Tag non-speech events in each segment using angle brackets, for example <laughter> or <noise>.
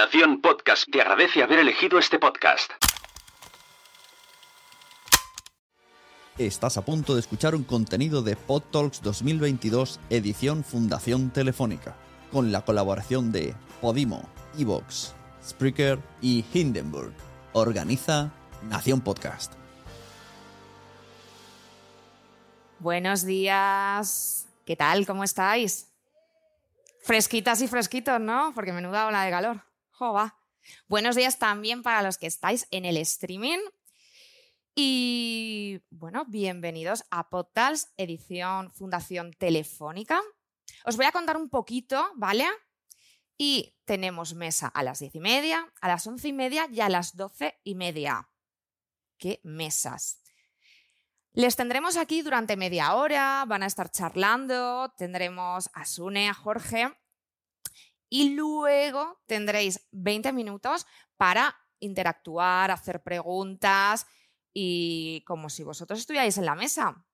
Nación Podcast te agradece haber elegido este podcast. Estás a punto de escuchar un contenido de PodTalks 2022 edición Fundación Telefónica, con la colaboración de Podimo, Evox, Spreaker y Hindenburg. Organiza Nación Podcast. Buenos días. ¿Qué tal? ¿Cómo estáis? Fresquitas y fresquitos, ¿no? Porque menuda ola de calor. Buenos días también para los que estáis en el streaming. Y bueno, bienvenidos a Podtals, edición Fundación Telefónica. Os voy a contar un poquito, ¿vale? Y tenemos mesa a las diez y media, a las once y media y a las doce y media. ¿Qué mesas? Les tendremos aquí durante media hora, van a estar charlando, tendremos a Sune, a Jorge y luego tendréis 20 minutos para interactuar, hacer preguntas y como si vosotros estuvierais en la mesa.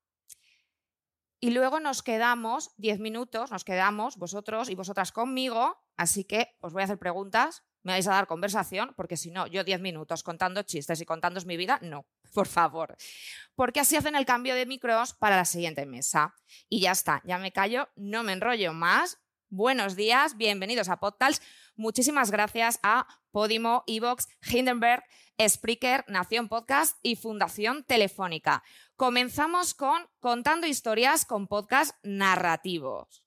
Y luego nos quedamos 10 minutos, nos quedamos vosotros y vosotras conmigo, así que os voy a hacer preguntas, me vais a dar conversación, porque si no, yo 10 minutos contando chistes y contándoos mi vida, no, <laughs> por favor. Porque así hacen el cambio de micros para la siguiente mesa. Y ya está, ya me callo, no me enrollo más. Buenos días, bienvenidos a Podtals. Muchísimas gracias a Podimo, Evox, Hindenburg, Spreaker, Nación Podcast y Fundación Telefónica. Comenzamos con Contando historias con podcast narrativos.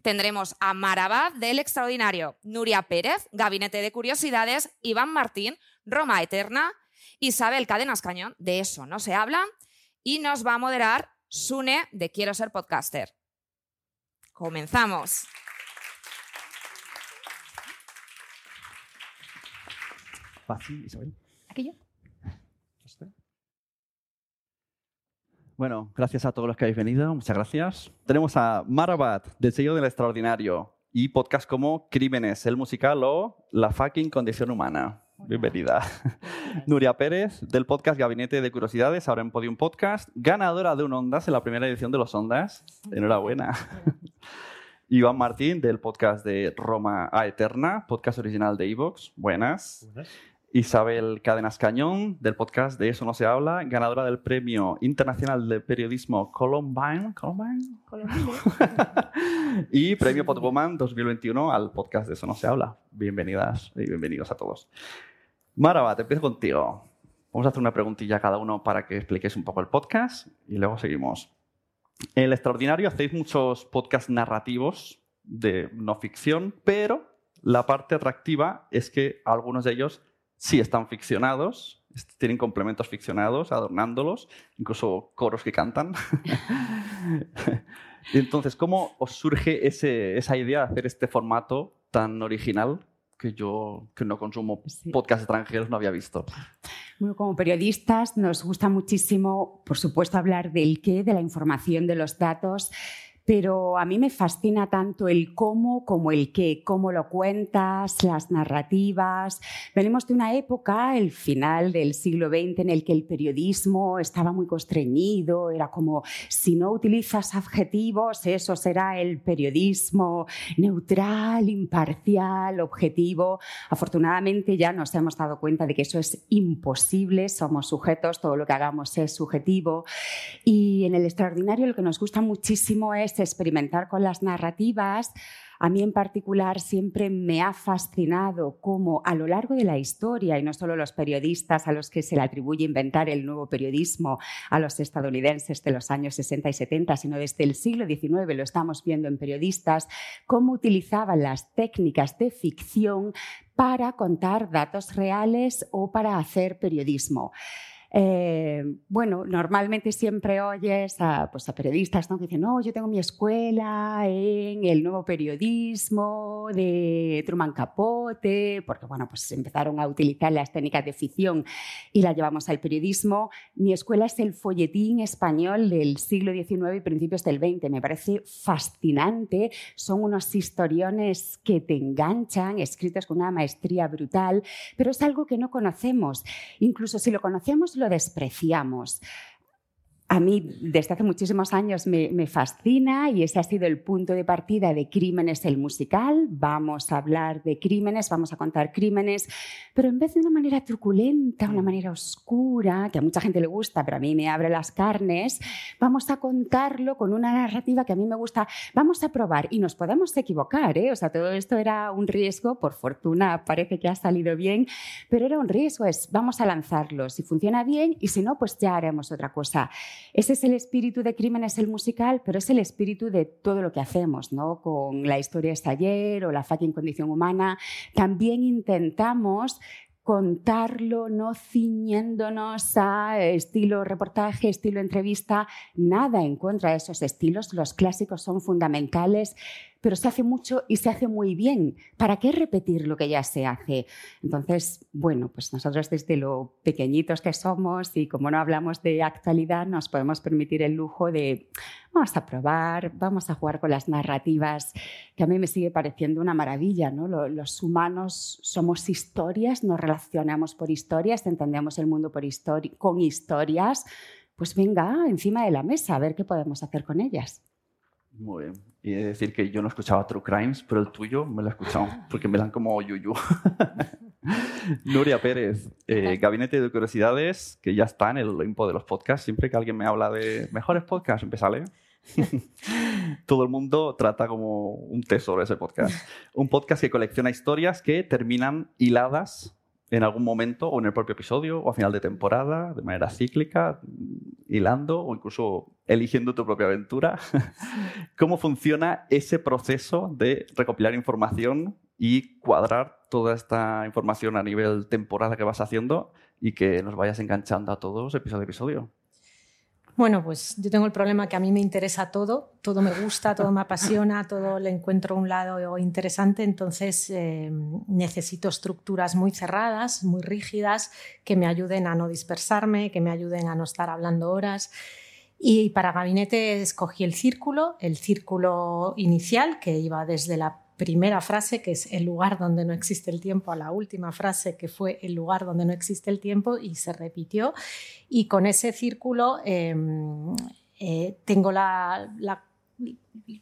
Tendremos a Marabad del Extraordinario, Nuria Pérez, Gabinete de Curiosidades, Iván Martín, Roma Eterna, Isabel Cadenas Cañón, de eso no se habla, y nos va a moderar Sune de Quiero ser podcaster. Comenzamos. Fácil, Isabel. ¿Aquí yo? Bueno, gracias a todos los que habéis venido, muchas gracias. Tenemos a Marabat, del sello del extraordinario, y podcast como Crímenes, el musical o La fucking condición humana. Bienvenida. Nuria Pérez, del podcast Gabinete de Curiosidades, ahora en Podium Podcast, ganadora de un Ondas en la primera edición de los Ondas. Enhorabuena. <laughs> Iván Martín, del podcast de Roma a Eterna, podcast original de Evox. Buenas. Isabel Cadenas Cañón, del podcast de Eso no se habla, ganadora del Premio Internacional de Periodismo Columbine. ¿Columbine? <laughs> y Premio Podwoman 2021 al podcast de Eso no se habla. Bienvenidas y bienvenidos a todos. Maraba, te empiezo contigo. Vamos a hacer una preguntilla a cada uno para que expliquéis un poco el podcast y luego seguimos. En el extraordinario hacéis muchos podcasts narrativos de no ficción, pero la parte atractiva es que algunos de ellos sí están ficcionados, tienen complementos ficcionados, adornándolos, incluso coros que cantan. <laughs> Entonces, ¿cómo os surge esa idea de hacer este formato tan original que yo, que no consumo podcasts extranjeros, no había visto? Bueno, como periodistas nos gusta muchísimo, por supuesto, hablar del qué, de la información, de los datos, pero a mí me fascina tanto el cómo como el qué, cómo lo cuentas, las narrativas. Venimos de una época, el final del siglo XX, en el que el periodismo estaba muy constreñido, era como, si no utilizas adjetivos, eso será el periodismo neutral, imparcial, objetivo. Afortunadamente ya nos hemos dado cuenta de que eso es imposible, somos sujetos, todo lo que hagamos es subjetivo. Y en el extraordinario lo que nos gusta muchísimo es experimentar con las narrativas, a mí en particular siempre me ha fascinado cómo a lo largo de la historia, y no solo los periodistas a los que se le atribuye inventar el nuevo periodismo a los estadounidenses de los años 60 y 70, sino desde el siglo XIX lo estamos viendo en periodistas, cómo utilizaban las técnicas de ficción para contar datos reales o para hacer periodismo. Eh, bueno, normalmente siempre oyes a, pues a periodistas ¿no? que dicen, no, yo tengo mi escuela en el nuevo periodismo de Truman Capote, porque bueno, pues empezaron a utilizar las técnicas de ficción y las llevamos al periodismo. Mi escuela es el folletín español del siglo XIX y principios del XX. Me parece fascinante. Son unos historiones que te enganchan, escritos con una maestría brutal, pero es algo que no conocemos. Incluso si lo conocemos, lo despreciamos. A mí desde hace muchísimos años me, fascina y ese ha sido el punto de partida de Crímenes el musical. Vamos a hablar de crímenes, vamos a contar crímenes, pero en vez de una manera truculenta, una manera oscura, que a mucha gente le gusta, pero a mí me abre las carnes, vamos a contarlo con una narrativa que a mí me gusta. Vamos a probar y nos podemos equivocar, ¿eh? O sea, todo esto era un riesgo, por fortuna parece que ha salido bien, pero era un riesgo, es vamos a lanzarlo, si funciona bien y si no, pues ya haremos otra cosa. Ese es el espíritu de Crímenes el musical, pero es el espíritu de todo lo que hacemos, ¿no? Con la historia es ayer o la fucking condición humana. También intentamos contarlo, no ciñéndonos a estilo reportaje, estilo entrevista, nada en contra de esos estilos, los clásicos son fundamentales, pero se hace mucho y se hace muy bien. ¿Para qué repetir lo que ya se hace? Entonces, bueno, pues nosotros desde lo pequeñitos que somos y como no hablamos de actualidad, nos podemos permitir el lujo de vamos a probar, vamos a jugar con las narrativas, que a mí me sigue pareciendo una maravilla. ¿no? Los humanos somos historias, nos relacionamos por historias, entendemos el mundo por con historias. Pues venga, encima de la mesa, a ver qué podemos hacer con ellas. Muy bien. Y decir que yo no escuchaba True Crimes, pero el tuyo me lo he escuchado porque me dan como yuyu. <laughs> Nuria Pérez, eh, Gabinete de Curiosidades, que ya está en el Olimpo de los podcasts. Siempre que alguien me habla de mejores podcasts, leer. <laughs> Todo el mundo trata como un tesoro ese podcast. Un podcast que colecciona historias que terminan hiladas en algún momento o en el propio episodio o a final de temporada, de manera cíclica, hilando o incluso eligiendo tu propia aventura. <laughs> ¿Cómo funciona ese proceso de recopilar información y cuadrar toda esta información a nivel temporada que vas haciendo y que nos vayas enganchando a todos episodio a episodio? Bueno, pues yo tengo el problema que a mí me interesa todo, todo me gusta, todo me apasiona, todo le encuentro un lado interesante, entonces eh, necesito estructuras muy cerradas, muy rígidas, que me ayuden a no dispersarme, que me ayuden a no estar hablando horas. Y para gabinete escogí el círculo, el círculo inicial que iba desde la primera frase, que es el lugar donde no existe el tiempo, a la última frase, que fue el lugar donde no existe el tiempo, y se repitió. Y con ese círculo em, eh, tengo la,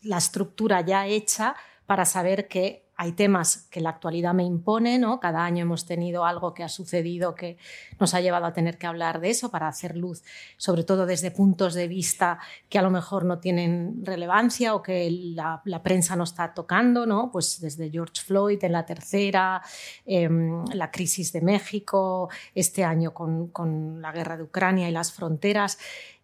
la estructura ya hecha para saber que hay temas que la actualidad me impone, ¿no? Cada año hemos tenido algo que ha sucedido que nos ha llevado a tener que hablar de eso para hacer luz, sobre todo desde puntos de vista que a lo mejor no tienen relevancia o que la, prensa no está tocando, ¿no? Pues desde George Floyd en la tercera, em, la crisis de México, este año con, con la guerra de Ucrania y las fronteras.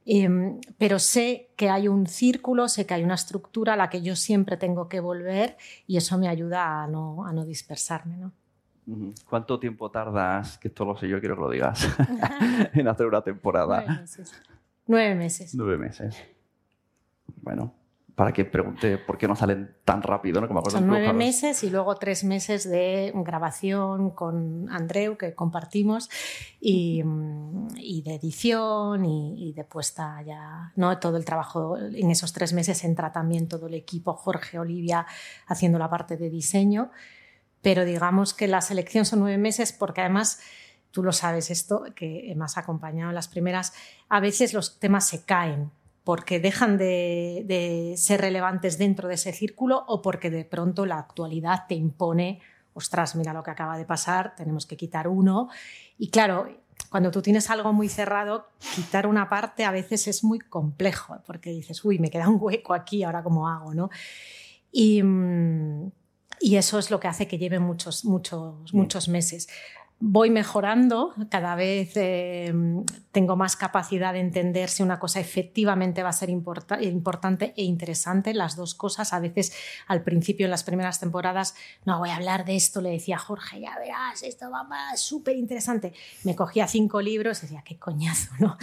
Em, pero sé que hay un círculo, sé que hay una estructura a la que yo siempre tengo que volver y eso me ayuda a no, a no dispersarme. ¿no? ¿Cuánto tiempo tardas, que esto lo sé yo, quiero que lo digas, <laughs> en hacer una temporada? Nueve meses. Nueve meses. Nueve meses. Bueno, para que pregunte por qué no salen tan rápido. ¿no? Son nueve meses y luego tres meses de grabación con Andreu, que compartimos, y, de edición y, de puesta ya. ¿no? Todo el trabajo en esos tres meses entra también todo el equipo, Jorge, Olivia, haciendo la parte de diseño. Pero digamos que la selección son nueve meses porque además tú lo sabes esto, que me has acompañado en las primeras, a veces los temas se caen porque dejan de, ser relevantes dentro de ese círculo o porque de pronto la actualidad te impone, ostras, mira lo que acaba de pasar, tenemos que quitar uno. Y claro, cuando tú tienes algo muy cerrado, quitar una parte a veces es muy complejo, porque dices, uy, me queda un hueco aquí, ahora cómo hago, ¿no? Y, mm, y eso es lo que hace que lleve muchos, muchos, muchos meses voy mejorando, cada vez eh, tengo más capacidad de entender si una cosa efectivamente va a ser importante e interesante, las dos cosas. A veces al principio, en las primeras temporadas, no voy a hablar de esto, le decía a Jorge, ya verás, esto va más súper interesante. Me cogía cinco libros y decía, qué coñazo, ¿no?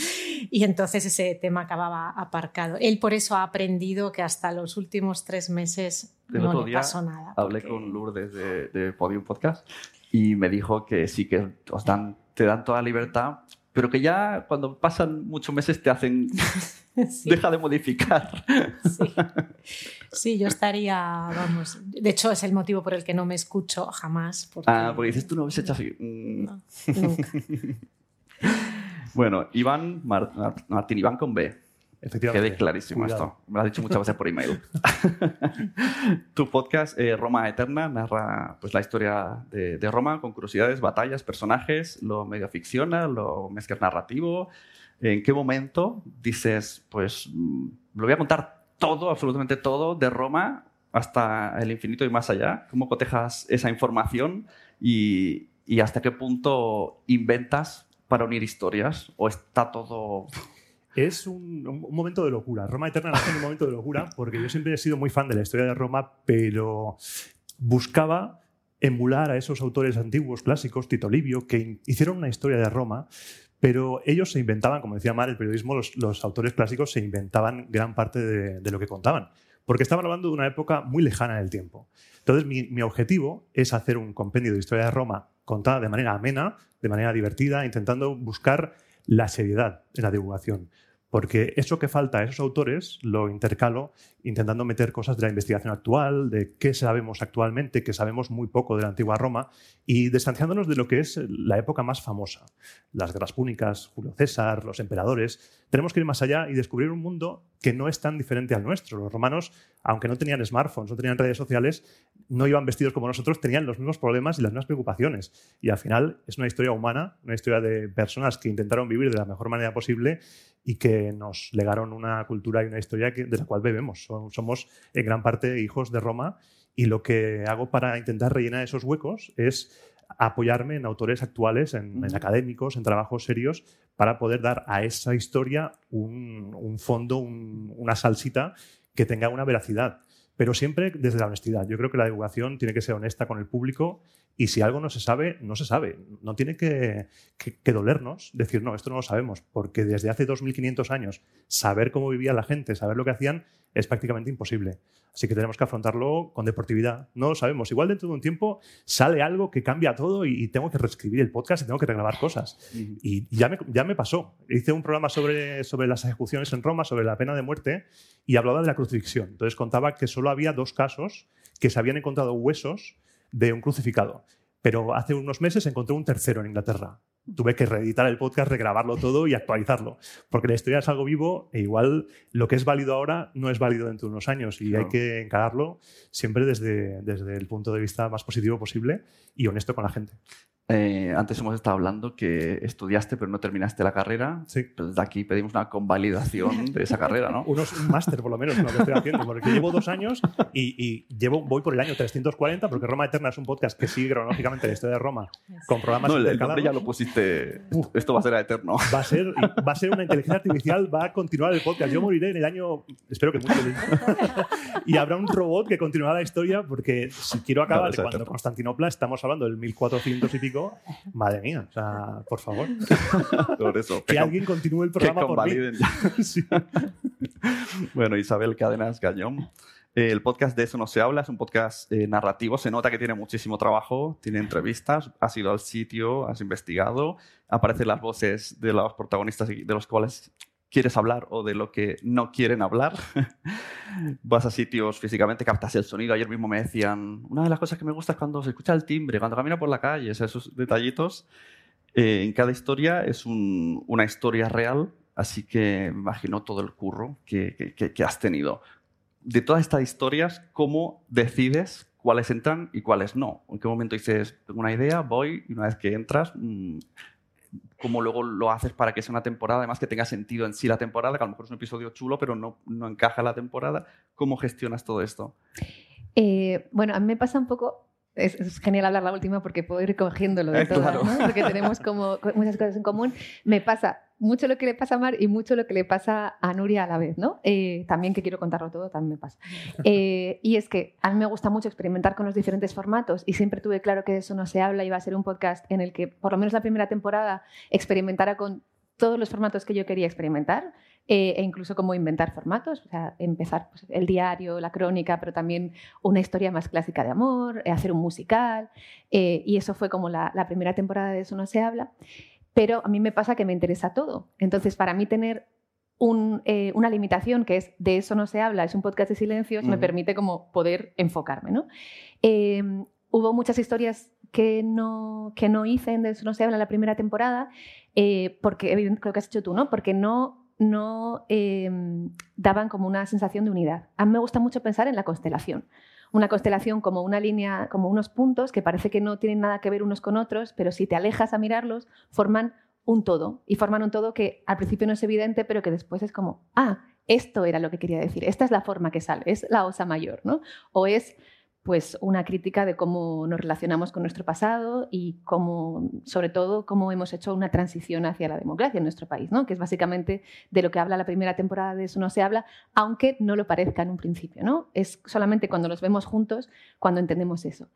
Y entonces ese tema acababa aparcado. Él por eso ha aprendido que hasta los últimos tres meses no le pasó nada. Hablé con Lourdes de, de Podium Podcast y me dijo que sí que os dan, te dan toda libertad, pero que ya cuando pasan muchos meses te hacen... <laughs> Deja de modificar. <laughs> Sí. yo estaría, vamos, de hecho es el motivo por el que no me escucho jamás. Porque... Ah, porque dices, tú no has hecho así. Mm. nunca. bueno, Iván, Martín Iván con B. Efectivamente. Quede clarísimo Cuidado. esto. Me lo has dicho muchas veces por email. <laughs> tu podcast, eh, Roma Eterna, narra pues, la historia de, de Roma con curiosidades, batallas, personajes, lo medio ficciona, lo mezclas narrativo. ¿En qué momento dices, pues, mm, lo voy a contar todo, absolutamente todo, de Roma hasta el infinito y más allá? ¿Cómo cotejas esa información y, y hasta qué punto inventas para unir historias? ¿O está todo Es un, momento de locura. Roma Eterna nace en un momento de locura porque yo siempre he sido muy fan de la historia de Roma, pero buscaba emular a esos autores antiguos, clásicos, Tito Livio, que hicieron una historia de Roma, pero ellos se inventaban, como decía Mar, el periodismo, los, autores clásicos se inventaban gran parte de, de lo que contaban, porque estaban hablando de una época muy lejana en el tiempo. Entonces, mi, mi objetivo es hacer un compendio de historia de Roma contada de manera amena, de manera divertida, intentando buscar la seriedad en la divulgación. Porque eso que falta a esos autores lo intercalo intentando meter cosas de la investigación actual, de qué sabemos actualmente, que sabemos muy poco de la antigua Roma, y distanciándonos de lo que es la época más famosa. Las guerras púnicas, Julio César, los emperadores. Tenemos que ir más allá y descubrir un mundo que no es tan diferente al nuestro. Los romanos, aunque no tenían smartphones, no tenían redes sociales, no iban vestidos como nosotros, tenían los mismos problemas y las mismas preocupaciones. Y al final es una historia humana, una historia de personas que intentaron vivir de la mejor manera posible y que nos legaron una cultura y una historia que- de la cual bebemos. Somos en gran parte hijos de Roma y lo que hago para intentar rellenar esos huecos es apoyarme en autores actuales, en, académicos, en trabajos serios, para poder dar a esa historia un, fondo, un- una salsita que tenga una veracidad. Pero siempre desde la honestidad. Yo creo que la divulgación tiene que ser honesta con el público y si algo no se sabe, no se sabe. No tiene que, que- que dolernos decir, no, esto no lo sabemos, porque desde hace 2.500 años saber cómo vivía la gente, saber lo que hacían, es prácticamente imposible. Así que tenemos que afrontarlo con deportividad. No lo sabemos. Igual dentro de un tiempo sale algo que cambia todo y, y tengo que reescribir el podcast y tengo que regrabar cosas. Y ya me, ya me pasó. Hice un programa sobre, sobre las ejecuciones en Roma, sobre la pena de muerte, y hablaba de la crucifixión. Entonces contaba que solo había dos casos que se habían encontrado huesos de un crucificado. Pero hace unos meses encontré un tercero en Inglaterra. Tuve que reeditar el podcast, regrabarlo todo y actualizarlo. Porque la historia es algo vivo e igual lo que es válido ahora no es válido dentro de unos años. Y Claro. hay que encararlo siempre desde, desde el punto de vista más positivo posible y honesto con la gente. Eh, antes hemos estado hablando que estudiaste pero no terminaste la carrera. Sí. Pues desde aquí pedimos una convalidación de esa carrera, ¿no? Unos, un máster, por lo menos, en lo que estoy haciendo, porque llevo dos años y, y llevo, voy por el año 340, porque Roma Eterna es un podcast que sigue cronológicamente la historia de Roma con programas No, intercalados. ya lo pusiste. Uf. Esto va a ser eterno. Va a, ser, va a ser una inteligencia artificial, va a continuar el podcast. Yo moriré en el año, espero que feliz. <laughs> Y habrá un robot que continuará la historia, porque si quiero acabar es cuando eterno. Constantinopla, estamos hablando del 1400 y pico, madre mía, o sea, por favor, Por eso. que alguien continúe el programa por mí. <laughs> <laughs> Sí. Bueno, Isabel Cadenas Gañón. Eh, El podcast de Eso No Se Habla es un podcast eh, narrativo. Se nota que tiene muchísimo trabajo, tiene entrevistas, has ido al sitio, has investigado, aparecen las voces de los protagonistas de los cuales quieres hablar o de lo que no quieren hablar. <laughs> Vas a sitios físicamente, captas el sonido. Ayer mismo me decían, una de las cosas que me gusta es cuando se escucha el timbre, cuando camino por la calle, esos detallitos. Eh, en cada historia es un- una historia real, así que me imagino todo el curro que, que- que- has tenido. De todas estas historias, ¿cómo decides cuáles entran y cuáles no? ¿En qué momento dices, tengo una idea, voy, y una vez que entras, mm, cómo luego lo haces para que sea una temporada, además que tenga sentido en sí la temporada, que a lo mejor es un episodio chulo, pero no, no encaja en la temporada? ¿Cómo gestionas todo esto? Eh, bueno, a mí me pasa un poco. Es, es genial hablar la última porque puedo ir cogiéndolo de Eh, todas, claro. ¿no? porque tenemos <laughs> como co- muchas cosas en común. Me pasa mucho lo que le pasa a Mar y mucho lo que le pasa a Nuria a la vez, ¿no? Eh, también que quiero contarlo todo, también me pasa. <laughs> Eh, y es que a mí me gusta mucho experimentar con los diferentes formatos y siempre tuve claro que de eso no se habla y va a ser un podcast en el que, por lo menos la primera temporada, experimentara con todos los formatos que yo quería experimentar eh, e incluso como inventar formatos, o sea, empezar pues, el diario, la crónica, pero también una historia más clásica de amor, eh, hacer un musical, eh, y eso fue como la, la primera temporada de Eso no se habla, pero a mí me pasa que me interesa todo, entonces para mí tener un, eh, una limitación que es de eso no se habla, es un podcast de silencios, me Ujú. permite como poder enfocarme, ¿no? Eh, hubo muchas historias que no, que no hice en De eso no se habla en la primera temporada, eh, porque creo que has hecho tú, ¿no? Porque no no em, daban como una sensación de unidad. A mí me gusta mucho pensar en la constelación. Una constelación como una línea, como unos puntos que parece que no tienen nada que ver unos con otros, pero si te alejas a mirarlos, forman un todo. Y forman un todo que al principio no es evidente, pero que después es como, ah, esto era lo que quería decir, esta es la forma que sale, es la osa mayor, ¿no? O es pues una crítica de cómo nos relacionamos con nuestro pasado y cómo, sobre todo, cómo hemos hecho una transición hacia la democracia en nuestro país, ¿no? que es básicamente de lo que habla la primera temporada de Eso no se habla, aunque no lo parezca en un principio. ¿no? Es solamente cuando los vemos juntos cuando entendemos eso.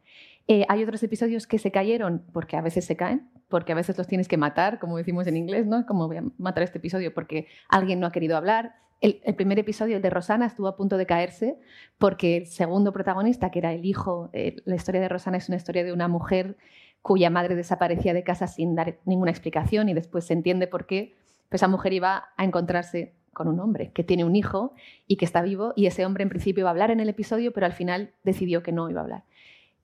Eh, hay otros episodios que se cayeron porque a veces se caen, porque a veces los tienes que matar, como decimos en inglés, ¿no? Como voy a matar este episodio porque alguien no ha querido hablar, el, primer episodio, el de Rosana, estuvo a punto de caerse porque el segundo protagonista, que era el hijo, eh, la historia de Rosana es una historia de una mujer cuya madre desaparecía de casa sin dar ninguna explicación y después se entiende por qué pues esa mujer iba a encontrarse con un hombre que tiene un hijo y que está vivo y ese hombre en principio iba a hablar en el episodio pero al final decidió que no iba a hablar.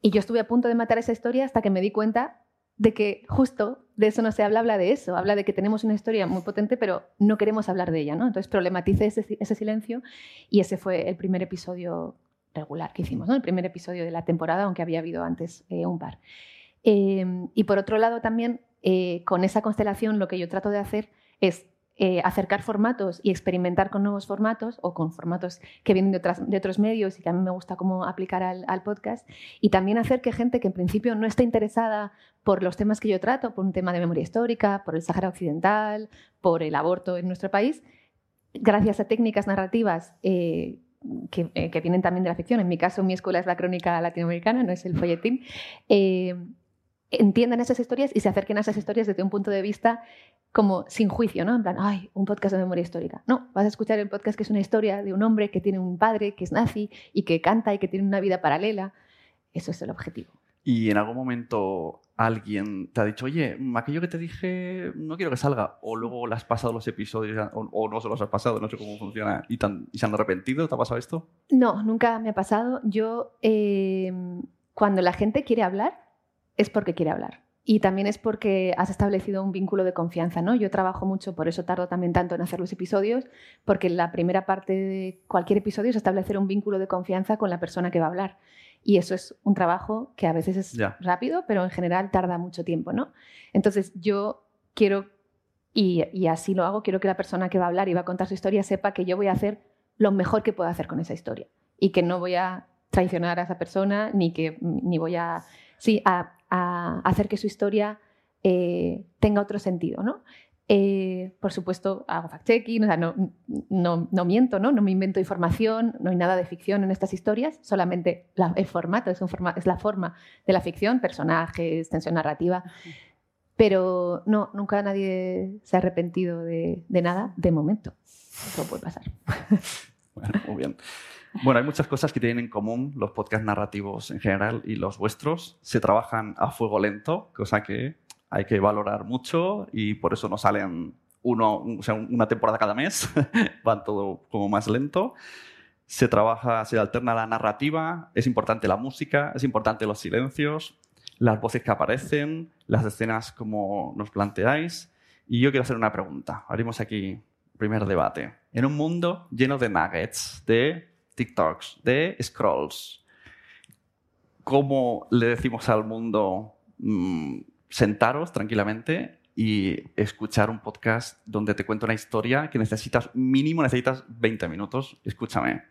Y yo estuve a punto de matar esa historia hasta que me di cuenta de que justo de eso no se habla, habla de eso, habla de que tenemos una historia muy potente, pero no queremos hablar de ella, ¿no? Entonces problematice ese, silencio y ese fue el primer episodio regular que hicimos, ¿no? El primer episodio de la temporada, aunque había habido antes eh, un par. Eh, y por otro lado también, eh, con esa constelación lo que yo trato de hacer es eh, acercar formatos y experimentar con nuevos formatos o con formatos que vienen de, otros medios y que a mí me gusta cómo aplicar al, podcast. Y también hacer que gente que en principio no está interesada por los temas que yo trato, por un tema de memoria histórica, por el Sahara Occidental, por el aborto en nuestro país, gracias a técnicas narrativas eh, que, eh, que, vienen también de la ficción, en mi caso mi escuela es la crónica latinoamericana, no es el folletín, entiendan esas historias y se acerquen a esas historias desde un punto de vista como sin juicio, ¿no? En plan, ay, un podcast de memoria histórica. No, vas a escuchar el podcast que es una historia de un hombre que tiene un padre que es nazi y que canta y que tiene una vida paralela. Eso es el objetivo. ¿Y en algún momento alguien te ha dicho, oye, aquello que te dije no quiero que salga? O luego le has pasado los episodios o, no se los has pasado, no sé cómo funciona, y, se han arrepentido? ¿Te ha pasado esto? No, nunca me ha pasado. Yo, eh, cuando la gente quiere hablar, es porque quiere hablar. Y también es porque has establecido un vínculo de confianza, ¿no? Yo trabajo mucho, por eso tardo también tanto en hacer los episodios, porque la primera parte de cualquier episodio es establecer un vínculo de confianza con la persona que va a hablar. Y eso es un trabajo que a veces es rápido, pero en general tarda mucho tiempo, ¿no? Entonces yo quiero, y, y así lo hago, quiero que la persona que va a hablar y va a contar su historia sepa que yo voy a hacer lo mejor que pueda hacer con esa historia y que no voy a traicionar a esa persona ni que ni voy a sí a a hacer que su historia eh, tenga otro sentido. ¿no? Eh, por supuesto, hago fact-checking, no, no, miento, ¿no? no me invento información, no hay nada de ficción en estas historias, solamente el formato es, un es la forma de la ficción, personajes, tensión narrativa. Pero no, nunca nadie se ha arrepentido de, de nada de momento. Eso puede pasar. Bueno, muy bien. Bueno, hay muchas cosas que tienen en común los podcasts narrativos en general y los vuestros. Se trabajan a fuego lento, cosa que hay que valorar mucho y por eso no salen uno, o sea, una temporada cada mes, <laughs> van todo como más lento. Se trabaja, se alterna la narrativa, es importante la música, es importante los silencios, las voces que aparecen, las escenas como nos planteáis. Y yo quiero hacer una pregunta. Haremos aquí primer debate. En un mundo lleno de nuggets, de TikToks, de scrolls. ¿Cómo le decimos al mundo mm, sentaros tranquilamente y escuchar un podcast donde te cuento una historia que necesitas, mínimo necesitas 20 minutos? Escúchame.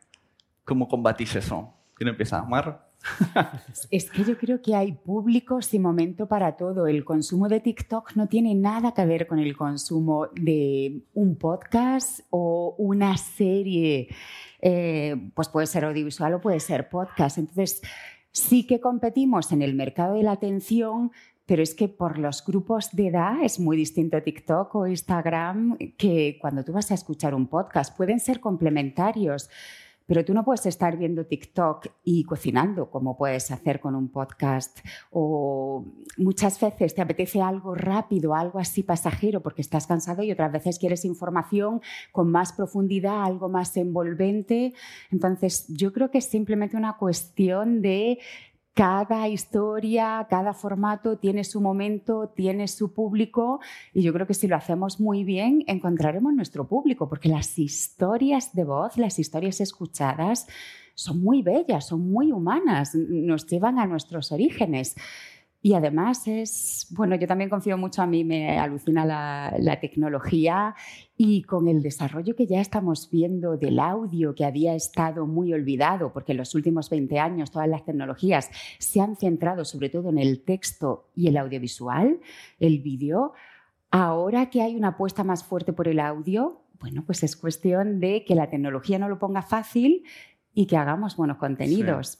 ¿Cómo combatís eso? ¿Quién empieza? ¿Mar? <laughs> Es que yo creo que hay públicos y momento para todo. El consumo de TikTok no tiene nada que ver con el consumo de un podcast o una serie. Eh, pues puede ser audiovisual o puede ser podcast. Entonces, sí que competimos en el mercado de la atención, pero es que por los grupos de edad es muy distinto TikTok o Instagram que cuando tú vas a escuchar un podcast. Pueden ser complementarios. Pero tú no puedes estar viendo TikTok y cocinando como puedes hacer con un podcast. O muchas veces te apetece algo rápido, algo así pasajero porque estás cansado y otras veces quieres información con más profundidad, algo más envolvente. Entonces yo creo que es simplemente una cuestión de cada historia, cada formato tiene su momento, tiene su público y yo creo que si lo hacemos muy bien encontraremos nuestro público, porque las historias de voz, las historias escuchadas son muy bellas, son muy humanas, nos llevan a nuestros orígenes. Y además es, bueno, yo también confío mucho, a mí me alucina la, tecnología y con el desarrollo que ya estamos viendo del audio que había estado muy olvidado, porque en los últimos 20 años todas las tecnologías se han centrado sobre todo en el texto y el audiovisual, el vídeo, ahora que hay una apuesta más fuerte por el audio, bueno, pues es cuestión de que la tecnología no lo ponga fácil y que hagamos buenos contenidos.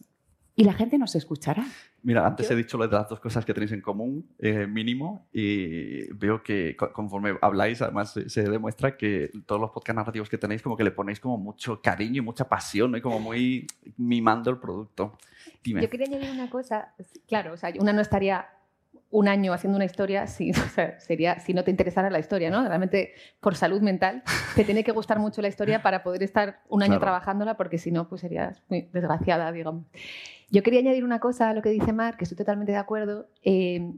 Y la gente nos escuchará. Mira, antes he dicho lo de las dos cosas que tenéis en común, eh, mínimo, y veo que conforme habláis, además se demuestra que todos los podcasts narrativos que tenéis, como que le ponéis como mucho cariño y mucha pasión, ¿no? y como muy mimando el producto. Yo quería añadir una cosa, claro, o sea, una no estaría un año haciendo una historia si, <laughs> sería, si no te interesara la historia, ¿no? Realmente, por salud mental, te tiene que gustar mucho la historia para poder estar un año trabajándola, porque si no, pues serías muy desgraciada, digamos. Yo quería añadir una cosa a lo que dice Mar, que estoy totalmente de acuerdo. Eh,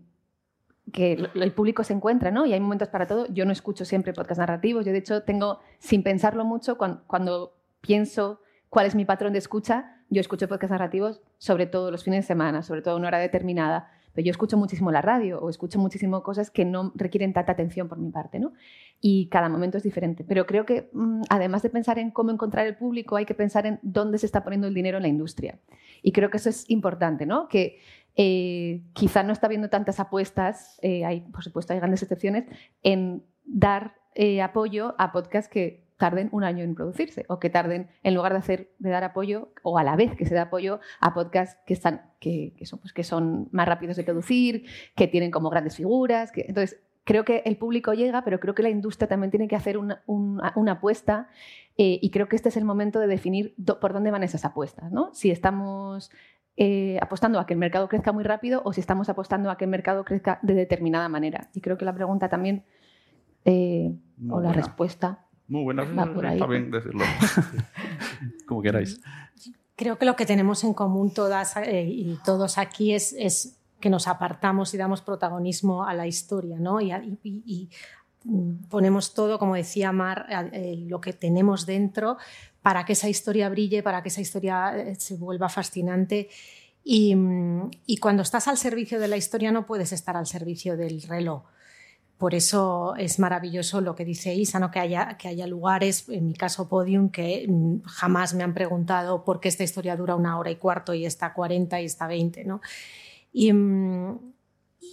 que el público se encuentra, ¿no? Y hay momentos para todo. Yo no escucho siempre podcast narrativos. Yo, de hecho, tengo, sin pensarlo mucho, cuando, pienso cuál es mi patrón de escucha, yo escucho podcast narrativos sobre todo los fines de semana, sobre todo a una hora determinada. Pero yo escucho muchísimo la radio o escucho muchísimo cosas que no requieren tanta atención por mi parte, ¿no? Y cada momento es diferente. Pero creo que, mm, además de pensar en cómo encontrar el público, hay que pensar en dónde se está poniendo el dinero en la industria. Y creo que eso es importante, ¿no? Que eh, quizá no está viendo tantas apuestas, eh, hay, por supuesto hay grandes excepciones, en dar eh, apoyo a podcasts que tarden un año en producirse o que tarden, en lugar de, hacer, de dar apoyo o a la vez que se da apoyo a podcasts que, están, que, son, pues, que son más rápidos de producir, que tienen como grandes figuras. Que, entonces, creo que el público llega, pero creo que la industria también tiene que hacer una, una apuesta eh, y creo que este es el momento de definir por dónde van esas apuestas. ¿no? Si estamos eh, apostando a que el mercado crezca muy rápido o si estamos apostando a que el mercado crezca de determinada manera. Y creo que la pregunta también, eh, o la respuesta, muy buena, está bien decirlo. <laughs> Como queráis. Creo que lo que tenemos en común todas y todos aquí es, es, que nos apartamos y damos protagonismo a la historia, ¿no? Y, y, ponemos todo, como decía Mar, eh, lo que tenemos dentro para que esa historia brille, para que esa historia eh, se vuelva fascinante. Y, cuando estás al servicio de la historia no puedes estar al servicio del reloj. Por eso es maravilloso lo que dice Isa, ¿no? que, haya, que haya lugares, en mi caso Podium, que mm, jamás me han preguntado por qué esta historia dura una hora y cuarto y está 40 y está 20. ¿no? Y, mm,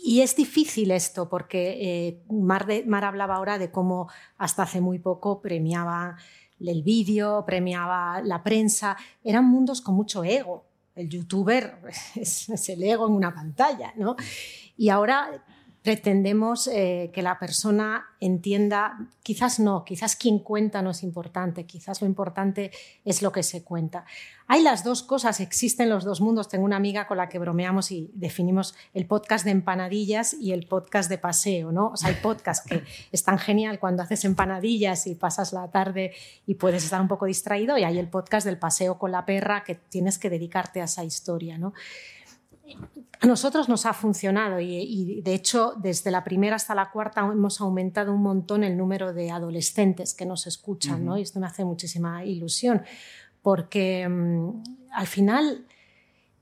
y es difícil esto porque eh, Mar, hablaba ahora de cómo hasta hace muy poco premiaba el vídeo, premiaba la prensa. Eran mundos con mucho ego. El youtuber <laughs> es, es el ego en una pantalla, ¿no? Y ahora pretendemos eh, que la persona entienda, quizás no, quizás quien cuenta no es importante, quizás lo importante es lo que se cuenta. Hay las dos cosas, existen los dos mundos. Tengo una amiga con la que bromeamos y definimos el podcast de empanadillas y el podcast de paseo, ¿no? O sea, hay podcasts que <laughs> están genial cuando haces empanadillas y pasas la tarde y puedes estar un poco distraído y hay el podcast del paseo con la perra que tienes que dedicarte a esa historia, ¿no? A nosotros nos ha funcionado y, de hecho desde la primera hasta la cuarta hemos aumentado un montón el número de adolescentes que nos escuchan ¿no? y esto me hace muchísima ilusión porque mm, al final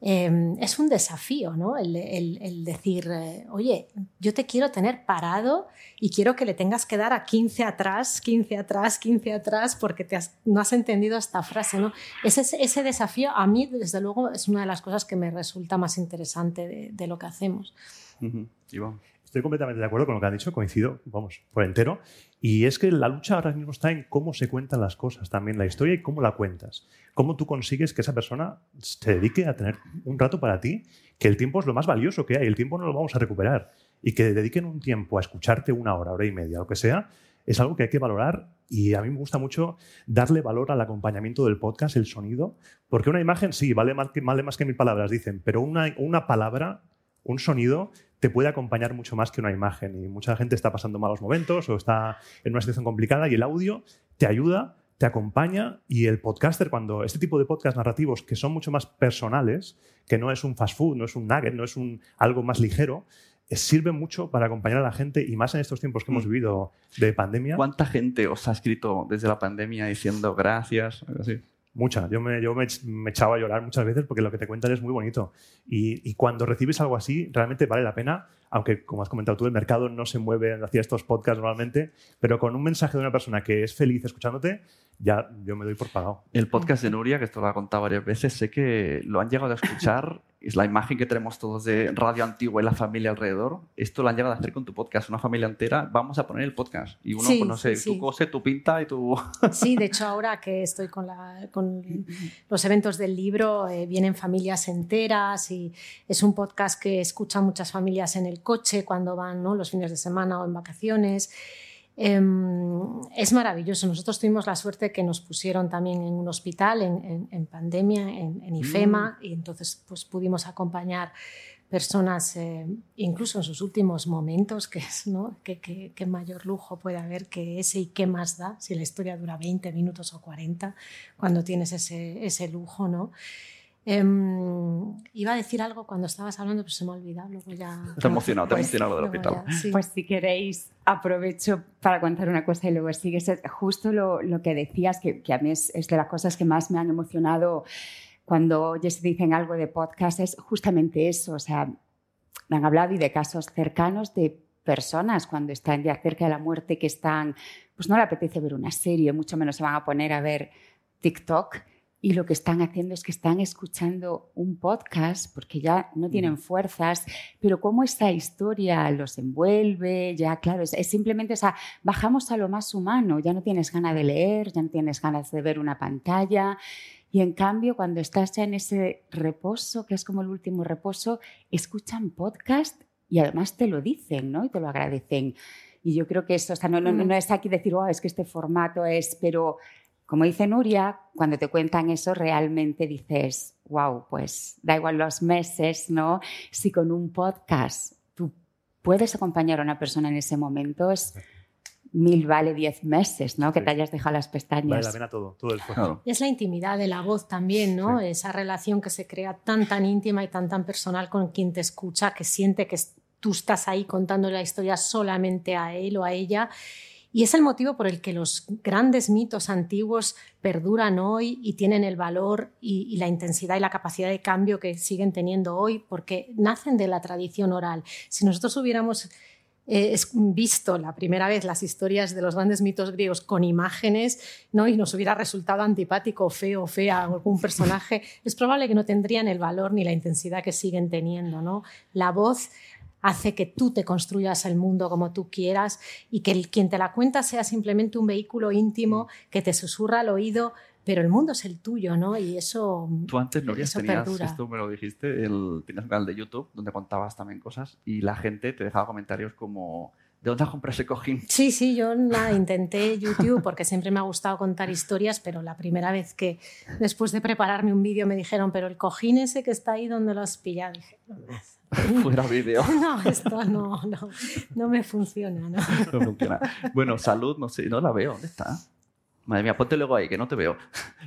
Em, es un desafío, ¿no? El, decir, eh, oye, yo te quiero tener parado y quiero que le tengas que dar a 15 atrás, 15 atrás, 15 atrás, porque te no has entendido esta frase, ¿no? Ese, desafío a mí, desde luego, es una de las cosas que me resulta más interesante de, lo que hacemos. Estoy completamente de acuerdo con lo que ha dicho, coincido, vamos, por entero. Y es que la lucha ahora mismo está en cómo se cuentan las cosas, también la historia y cómo la cuentas. Cómo tú consigues que esa persona se dedique a tener un rato para ti, que el tiempo es lo más valioso que hay, el tiempo no lo vamos a recuperar. Y que dediquen un tiempo a escucharte una hora, hora y media, lo que sea, es algo que hay que valorar y a mí me gusta mucho darle valor al acompañamiento del podcast, el sonido, porque una imagen sí, vale más que, vale más que mil palabras, dicen, pero una, una palabra, un sonido, te puede acompañar mucho más que una imagen. Y mucha gente está pasando malos momentos o está en una situación complicada y el audio te ayuda te acompaña y el podcaster, cuando este tipo de podcast narrativos que son mucho más personales, que no es un fast food, no es un nugget, no es un, algo más ligero, eh, sirve mucho para acompañar a la gente y más en estos tiempos que hemos Mm. vivido de pandemia. ¿Cuánta gente os ha escrito desde la pandemia diciendo gracias? Así? Mucha. Yo, me, yo me echaba a llorar muchas veces porque lo que te cuentan es muy bonito. Y, y cuando recibes algo así, realmente vale la pena, aunque como has comentado tú, el mercado no se mueve hacia estos podcasts normalmente, pero con un mensaje de una persona que es feliz escuchándote, ya yo me doy por pagado. El podcast de Nuria, que esto lo ha contado varias veces, sé que lo han llegado a escuchar. <laughs> Es la imagen que tenemos todos de Radio Antigua y la familia alrededor. Esto lo han llegado a hacer con tu podcast, una familia entera. Vamos a poner el podcast. Y uno, Sí, pues no sé, sí, tú sí. cose, tú pinta y tú. <laughs> Sí, de hecho ahora que estoy con, la- con los eventos del libro, eh, vienen familias enteras y es un podcast que escuchan muchas familias en el coche cuando van ¿no? los fines de semana o en vacaciones. Em, es maravilloso. Nosotros tuvimos la suerte que nos pusieron también en un hospital en, en- en pandemia, en, en IFEMA, y entonces pues, pudimos acompañar personas, eh, incluso en sus últimos momentos, que es, ¿no? ¿Qué, qué, qué mayor lujo puede haber que ese y qué más da si la historia dura 20 minutos o 40, cuando tienes ese, ese lujo, ¿no? Em, iba a decir algo cuando estabas hablando, pero se me ha olvidado. Luego ya... Te ha emocionado, te Pues, emocionado lo del hospital. ya, sí. Pues si queréis, aprovecho para contar una cosa y luego sigues. Es Justo lo, lo que decías, que, que a mí es, es de las cosas que más me han emocionado cuando oyes dicen algo de podcast, es justamente eso. O sea, me han hablado y de casos cercanos de personas cuando están ya cerca de la muerte que están, pues no le apetece ver una serie, mucho menos se van a poner a ver TikTok y lo que están haciendo es que están escuchando un podcast porque ya no tienen fuerzas, pero cómo esta historia los envuelve, ya claro, es, es simplemente, o sea, bajamos a lo más humano, ya no tienes ganas de leer, ya no tienes ganas de ver una pantalla. Y en cambio, cuando estás ya en ese reposo, que es como el último reposo, escuchan podcast y además te lo dicen, ¿no? Y te lo agradecen. Y yo creo que eso, o sea, no, no, no es aquí decir, oh, es que este formato es, pero como dice Nuria, cuando te cuentan eso realmente dices, wow, pues da igual los meses, ¿no? Si con un podcast tú puedes acompañar a una persona en ese momento, es mil vale diez meses, ¿no? Que te hayas dejado las Vale pestañas. la pena todo, todo el esfuerzo. Claro. Es la intimidad de la voz también, ¿no? Sí. Esa relación que se crea tan, tan íntima y tan, tan personal con quien te escucha, que siente que tú estás ahí contando la historia solamente a él o a ella. Y es el motivo por el que los grandes mitos antiguos perduran hoy y tienen el valor y, la intensidad y la capacidad de cambio que siguen teniendo hoy, porque nacen de la tradición oral. Si nosotros hubiéramos eh, visto la primera vez las historias de los grandes mitos griegos con imágenes ¿no? y nos hubiera resultado antipático, feo fea algún personaje, es probable que no tendrían el valor ni la intensidad que siguen teniendo. ¿no? La voz hace que tú te construyas el mundo como tú quieras y que el, quien te la cuenta sea simplemente un vehículo íntimo que te susurra al oído, pero el mundo es el tuyo, ¿no? Y eso, Tú antes, Nuria, eso tenías, perdura. esto me lo dijiste, el, tenías un canal de YouTube donde contabas también cosas y la gente te dejaba comentarios como, ¿de dónde has comprado ese cojín? Sí, sí, yo nada, intenté YouTube porque siempre me ha gustado contar historias, pero la primera vez que después de prepararme un vídeo me dijeron, pero el cojín ese que está ahí, ¿dónde lo has pillado? Dije, <laughs> Fuera vídeo. <laughs> no, esto no, no, no me funciona, ¿no? <laughs> No funciona. Bueno, salud, no sé, no la veo. ¿Dónde está? Madre mía, ponte luego ahí, que no te veo.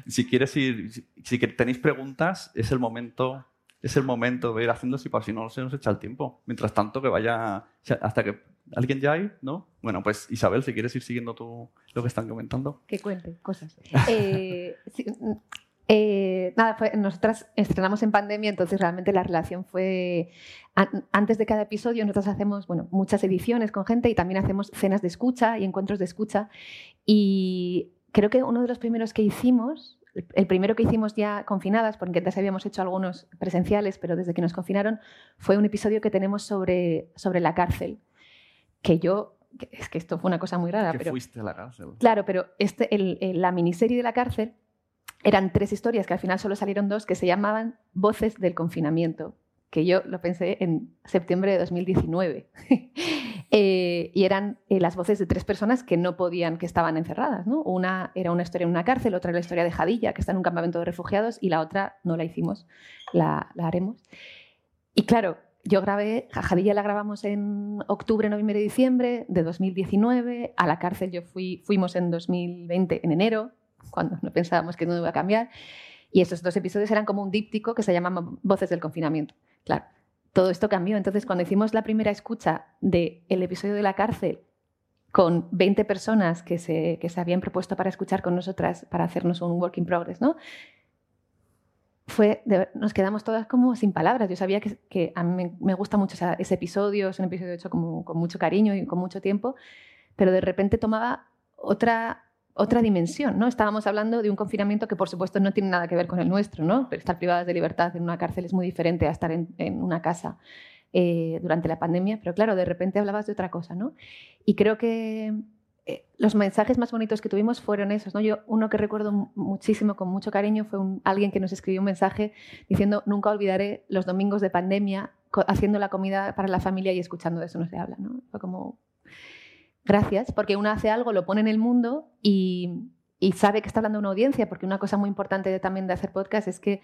Si quieres ir, si, tenéis preguntas, es el momento, es el momento de ir haciendo así para si no se nos echa el tiempo. Mientras tanto, que vaya, hasta que alguien ya hay, ¿no? Bueno, pues Isabel, si quieres ir siguiendo tú lo que están comentando. que cuente cosas. Eh, sí, eh, nada, nosotras estrenamos en pandemia, entonces realmente la relación fue... an- antes de cada episodio nosotros hacemos bueno, muchas ediciones con gente y también hacemos cenas de escucha y encuentros de escucha. Y creo que uno de los primeros que hicimos, el primero que hicimos ya confinadas, porque antes habíamos hecho algunos presenciales, pero desde que nos confinaron, fue un episodio que tenemos sobre, sobre la cárcel, que yo... Es que esto fue una cosa muy rara, que pero... fuiste a la cárcel. Claro, pero este, el- el- la miniserie de la cárcel eran tres historias que al final solo salieron dos que se llamaban Voces del confinamiento, que yo lo pensé en septiembre de 2019. <laughs> Eh, y eran eh, las voces de tres personas que no podían, que estaban encerradas. ¿no? Una era una historia en una cárcel, otra era la historia de Jadilla, que está en un campamento de refugiados, y la otra no la hicimos, la, la haremos. Y claro, yo grabé, a Jadilla la grabamos en octubre, noviembre diciembre de 2019, a la cárcel yo fui, fuimos en 2020, en enero, cuando no pensábamos que no iba a cambiar. Y esos dos episodios eran como un díptico que se llamaba Voces del Confinamiento. Claro, todo esto cambió. Entonces, cuando hicimos la primera escucha del episodio de la cárcel con 20 personas que se, que se habían propuesto para escuchar con nosotras, para hacernos un work in progress, ¿no? Fue, nos quedamos todas como sin palabras. Yo sabía que, que a mí me, gusta mucho ese episodio, es un episodio hecho como, con mucho cariño y con mucho tiempo, pero de repente tomaba otra, otra dimensión, ¿no? Estábamos hablando de un confinamiento que, por supuesto, no tiene nada que ver con el nuestro, ¿no? Pero estar privadas de libertad en una cárcel es muy diferente a estar en, en una casa eh, durante la pandemia, pero claro, de repente hablabas de otra cosa, ¿no? Y creo que eh, los mensajes más bonitos que tuvimos fueron esos, ¿no? Yo uno que recuerdo muchísimo, con mucho cariño, fue alguien que nos escribió un mensaje diciendo, nunca olvidaré los domingos de pandemia haciendo la comida para la familia y escuchando de eso no se habla, ¿no? Fue como gracias, porque uno hace algo, lo pone en el mundo y, sabe que está hablando una audiencia, porque una cosa muy importante también de hacer podcast es que,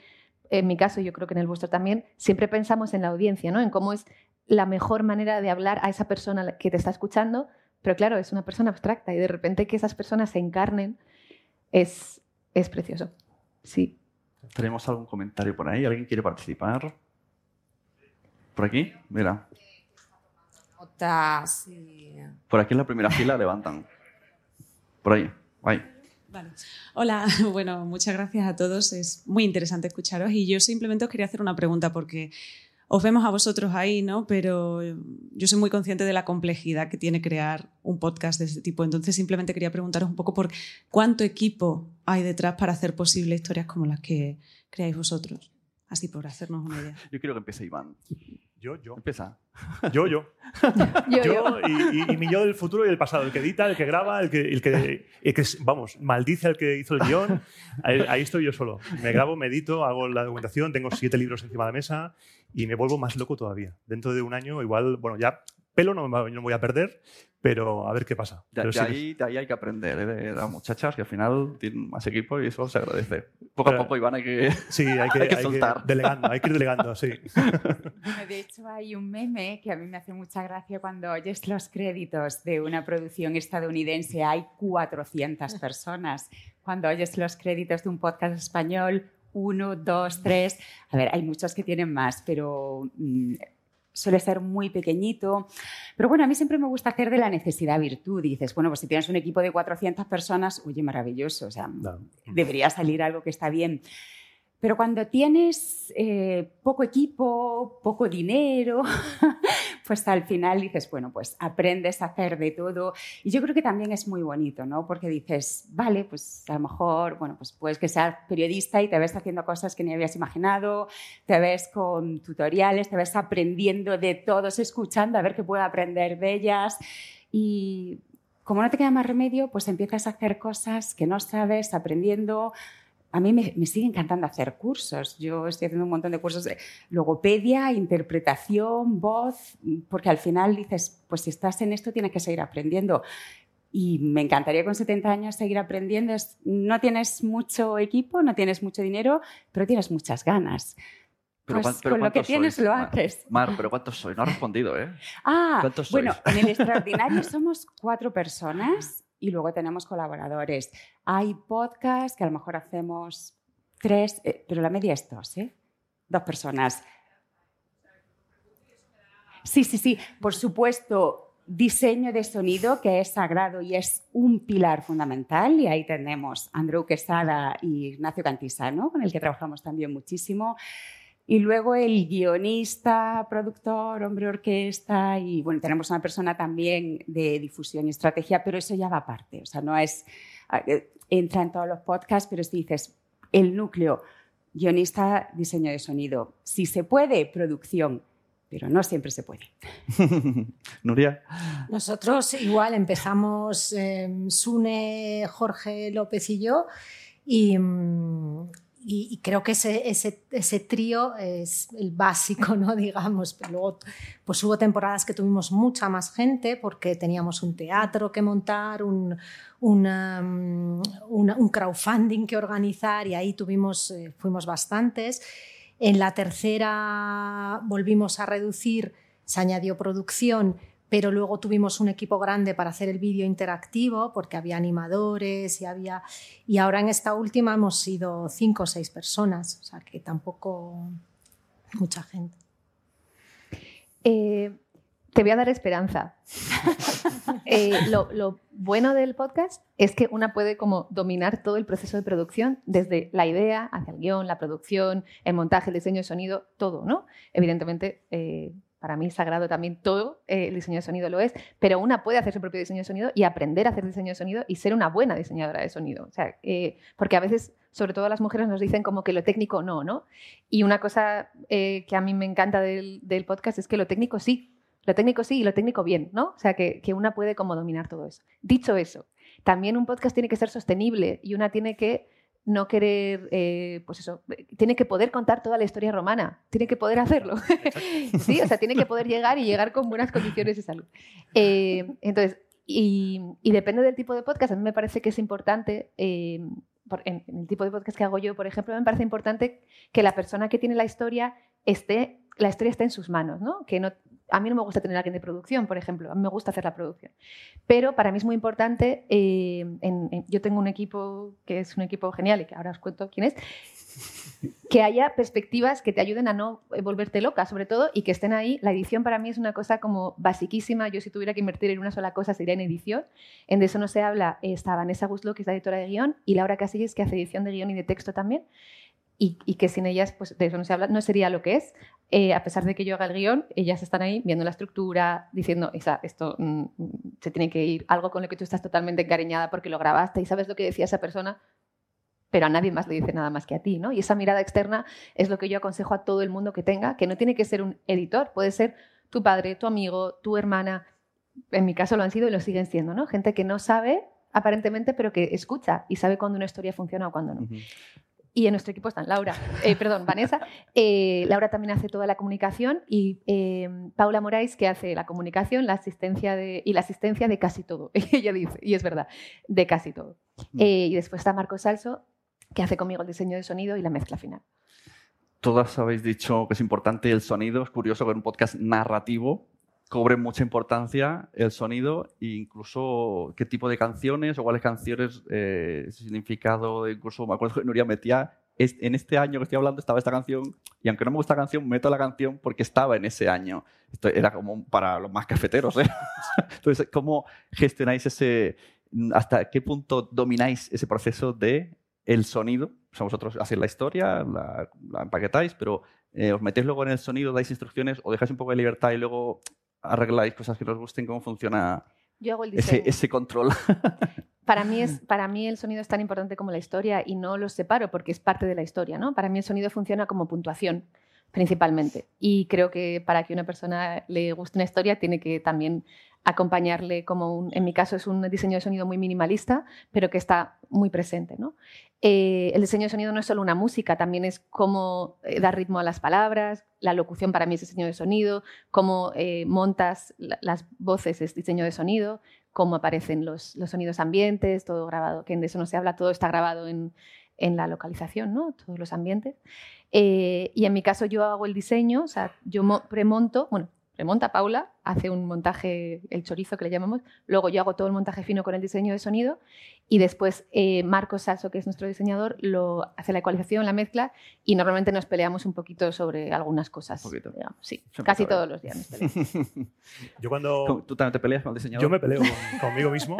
en mi caso, yo creo que en el vuestro también, siempre pensamos en la audiencia, ¿no? En cómo es la mejor manera de hablar a esa persona que te está escuchando, pero claro, es una persona abstracta y de repente que esas personas se encarnen es, es precioso. Sí. ¿Tenemos algún comentario por ahí? ¿Alguien quiere participar? ¿Por aquí? Mira. Por aquí en la primera fila levantan. Por ahí. Ahí. Hola, <laughs> bueno, muchas gracias a todos. Es muy interesante escucharos y yo simplemente os quería hacer una pregunta porque os vemos a vosotros ahí, ¿no? Pero yo soy muy consciente de la complejidad que tiene crear un podcast de este tipo. Entonces simplemente quería preguntaros un poco por cuánto equipo hay detrás para hacer posible historias como las que creáis vosotros. Así por hacernos una idea. Yo quiero que empiece Iván. Yo, yo. Empieza. Yo, yo. <laughs> yo, y, mi yo del futuro y del pasado. El que edita, el que graba, el que, el que, vamos, maldice al que hizo el guion. Ahí, estoy yo solo. Me grabo, me edito, hago la documentación, tengo siete libros encima de la mesa y me vuelvo más loco todavía. Dentro de un año, igual, bueno, ya pelo no me voy a perder, pero a ver qué pasa. De, ahí, hay que aprender ¿eh? de las muchachas que al final tienen más equipo y eso se agradece. Poco a poco, Iván, hay que, <laughs> sí, hay que, soltar. delegando, hay que ir delegando, sí. <laughs> de hecho, hay un meme que a mí me hace mucha gracia cuando oyes los créditos de una producción estadounidense, hay 400 personas. Cuando oyes los créditos de un podcast español, uno, dos, tres. A ver, hay muchos que tienen más, pero mm, suele ser muy pequeñito. Pero bueno, a mí siempre me gusta hacer de la necesidad virtud. dices, bueno, pues si tienes un equipo de 400 personas, oye, maravilloso, o sea, debería salir algo que está bien. Pero cuando tienes eh, poco equipo, poco dinero, <laughs> pues al final dices, bueno, pues aprendes a hacer de todo. Y yo creo que también es muy bonito, ¿no? Porque dices, vale, pues a lo mejor, bueno, pues puedes que seas periodista y te ves haciendo cosas que ni habías imaginado, te ves con tutoriales, te ves aprendiendo de todos, escuchando, a ver qué puedo aprender de ellas. Y como no te queda más remedio, pues empiezas a hacer cosas que no sabes, aprendiendo, a mí me, sigue encantando hacer cursos. Yo estoy haciendo un montón de cursos de logopedia, interpretación, voz, porque al final dices, pues si estás en esto tienes que seguir aprendiendo. Y me encantaría con 70 años seguir aprendiendo. No tienes mucho equipo, no tienes mucho dinero, pero tienes muchas ganas. Pero, pues con lo que tienes lo haces. Mar, pero ¿cuántos soy? No ha respondido, ¿eh? Ah, bueno, en el <laughs> extraordinario somos cuatro personas y luego tenemos colaboradores. Hay podcasts que a lo mejor hacemos tres, eh, pero la media es dos, ¿eh? Dos personas. Sí, sí, sí. Por supuesto, diseño de sonido, que es sagrado y es un pilar fundamental. Y ahí tenemos Andrew Quesada y Ignacio Cantisano, con el que trabajamos también muchísimo. Y luego el guionista, productor, hombre orquesta y bueno, tenemos una persona también de difusión y estrategia, pero eso ya va aparte. O sea, no es, eh, entra en todos los podcasts, pero si dices el núcleo, guionista, diseño de sonido. Si se puede, producción, pero no siempre se puede. <laughs> Nuria. Nosotros igual empezamos eh, Sune, Jorge López y yo y, mm, y, creo que ese, ese, ese, trío es el básico, ¿no? <laughs> digamos. Pero luego pues hubo temporadas que tuvimos mucha más gente porque teníamos un teatro que montar, un, mm, un crowdfunding que organizar y ahí tuvimos, eh, fuimos bastantes. En la tercera volvimos a reducir, se añadió producción, pero luego tuvimos un equipo grande para hacer el vídeo interactivo porque había animadores y había y ahora en esta última hemos sido cinco o seis personas, o sea que tampoco mucha gente. Eh, te voy a dar esperanza. <laughs> Eh, lo, bueno del podcast es que una puede como dominar todo el proceso de producción, desde la idea hacia el guion, la producción, el montaje, el diseño de sonido, todo, ¿no? Evidentemente, eh, para mí es sagrado también todo, eh, el diseño de sonido lo es, pero una puede hacer su propio diseño de sonido y aprender a hacer diseño de sonido y ser una buena diseñadora de sonido. O sea, eh, porque a veces, sobre todo las mujeres, nos dicen como que lo técnico no, ¿no? Y una cosa eh, que a mí me encanta del, podcast es que lo técnico sí, lo técnico sí y lo técnico bien, ¿no? O sea, que, que una puede como dominar todo eso. Dicho eso, también un podcast tiene que ser sostenible y una tiene que no querer, eh, pues eso, tiene que poder contar toda la historia romana, tiene que poder hacerlo. <laughs> sí, o sea, tiene que poder llegar y llegar con buenas condiciones de salud. Eh, entonces, y, depende del tipo de podcast, a mí me parece que es importante, eh, en, el tipo de podcast que hago yo, por ejemplo, me parece importante que la persona que tiene la historia esté, la historia esté en sus manos, ¿no? Que no, a mí no me gusta tener a alguien de producción, por ejemplo, a mí me gusta hacer la producción. Pero para mí es muy importante, eh, yo tengo un equipo que es un equipo genial y que ahora os cuento quién es, que haya perspectivas que te ayuden a no volverte loca, sobre todo, y que estén ahí. La edición para mí es una cosa como basiquísima. Yo si tuviera que invertir en una sola cosa sería en edición. En de eso no se habla. Está Vanessa Guslo, que es la editora de guion, y Laura Casillas, que hace edición de guion y de texto también. Y, que sin ellas, pues de eso no se habla, no sería lo que es. Eh, a pesar de que yo haga el guion, ellas están ahí viendo la estructura, diciendo, Isa, esto mm, se tiene que ir, algo con lo que tú estás totalmente encariñada porque lo grabaste y sabes lo que decía esa persona, pero a nadie más le dice nada más que a ti, ¿no? Y esa mirada externa es lo que yo aconsejo a todo el mundo que tenga, que no tiene que ser un editor, puede ser tu padre, tu amigo, tu hermana, en mi caso lo han sido y lo siguen siendo, ¿no? Gente que no sabe aparentemente, pero que escucha y sabe cuándo una historia funciona o cuándo no. Y en nuestro equipo están Laura, eh, perdón, Vanessa. Eh, Laura también hace toda la comunicación y eh, Paula Morais, que hace la comunicación la asistencia de, y la asistencia de casi todo. <laughs> Ella dice, y es verdad, de casi todo. Mm. y después está Marco Salso, que hace conmigo el diseño de sonido y la mezcla final. Todas habéis dicho que es importante el sonido. Es curioso que en un podcast narrativo cobre mucha importancia el sonido e incluso qué tipo de canciones o cuáles canciones, eh, significado, incluso me acuerdo que Nuria metía, en este año que estoy hablando estaba esta canción y aunque no me gusta la canción, meto la canción porque estaba en ese año. Esto era como para los más cafeteros. ¿eh? <laughs> Entonces, ¿cómo gestionáis ese, hasta qué punto domináis ese proceso de el sonido? O sea, vosotros hacéis la historia, la, la empaquetáis, pero eh, os metéis luego en el sonido, dais instrucciones o dejáis un poco de libertad y luego arregláis cosas que os gusten, cómo funciona Yo hago el ese, ese, control. <laughs> Para mí, es, para mí el sonido es tan importante como la historia y no los separo porque es parte de la historia. ¿no? Para mí el sonido funciona como puntuación principalmente. Y creo que para que una persona le guste una historia tiene que también acompañarle como un, en mi caso es un diseño de sonido muy minimalista, pero que está muy presente. ¿no? Eh, el diseño de sonido no es solo una música, también es cómo eh, dar ritmo a las palabras, la locución para mí es diseño de sonido, cómo eh, montas la, las voces es diseño de sonido, cómo aparecen los, los, sonidos ambientes, todo grabado, que de eso no se habla, todo está grabado en, en la localización, ¿no? todos los ambientes. Eh, y en mi caso yo hago el diseño, o sea, yo premonto, bueno, premonta Paula, hace un montaje, el chorizo que le llamamos, luego yo hago todo el montaje fino con el diseño de sonido y después eh, Marcos Salso, que es nuestro diseñador, lo hace la ecualización, la mezcla y normalmente nos peleamos un poquito sobre algunas cosas. Un poquito. Digamos. Sí, Siempre casi todos los días nos peleamos. <laughs> yo cuando... ¿Tú también te peleas con el diseñador? Yo me peleo <laughs> con, conmigo mismo.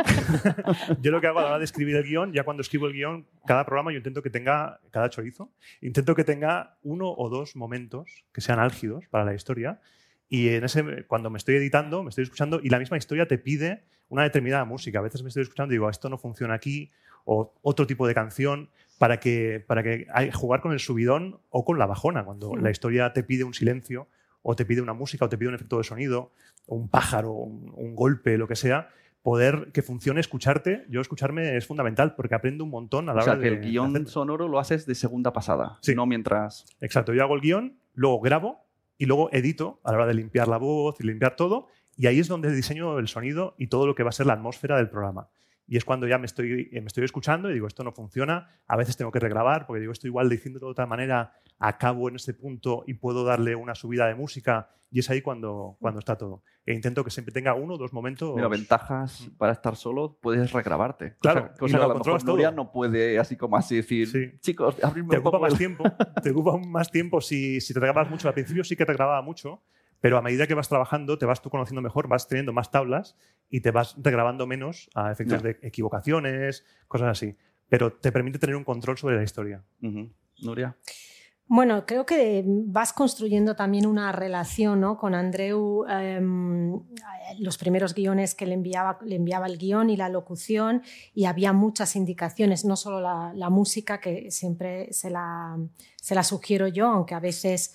<laughs> yo lo que hago a la hora de escribir el guion, ya cuando escribo el guion, cada programa yo intento que tenga, cada chorizo, intento que tenga uno o dos momentos que sean álgidos para la historia y en ese, cuando me estoy editando, me estoy escuchando y la misma historia te pide una determinada música. A veces me estoy escuchando y digo, esto no funciona aquí, o otro tipo de canción, para que, para que jugar con el subidón o con la bajona, cuando sí. la historia te pide un silencio, o te pide una música, o te pide un efecto de sonido, o un pájaro, un, un golpe, lo que sea. Poder que funcione escucharte, yo escucharme es fundamental porque aprendo un montón a la o sea, hora que de. el guion hacerlo. sonoro lo haces de segunda pasada, Sí. no mientras. Exacto, yo hago el guion, luego grabo y luego edito a la hora de limpiar la voz y limpiar todo. Y ahí es donde diseño el sonido y todo lo que va a ser la atmósfera del programa. Y es cuando ya me estoy, me estoy escuchando y digo, esto no funciona, a veces tengo que regrabar porque digo, esto igual diciéndolo de otra manera, acabo en este punto y puedo darle una subida de música y es ahí cuando, cuando está todo. E intento que siempre tenga uno o dos momentos. Mira, ventajas para estar solo, puedes regrabarte. Claro, cosa, y que lo a lo mejor controlas todo. Nuria no puede así como así decir, Sí. chicos, abrirme te un ocupa poco más el-". tiempo. Te ocupa más tiempo si, si te grabas mucho. Al principio sí que te grababa mucho, pero a medida que vas trabajando, te vas tú conociendo mejor, vas teniendo más tablas y te vas regrabando menos a efectos de equivocaciones, cosas así. Pero te permite tener un control sobre la historia. Nuria. Bueno, creo que vas construyendo también una relación ¿no? con Andreu. em, los primeros guiones que le enviaba, le enviaba el guion y la locución, y había muchas indicaciones, no solo la, la música, que siempre se la, se la sugiero yo, aunque a veces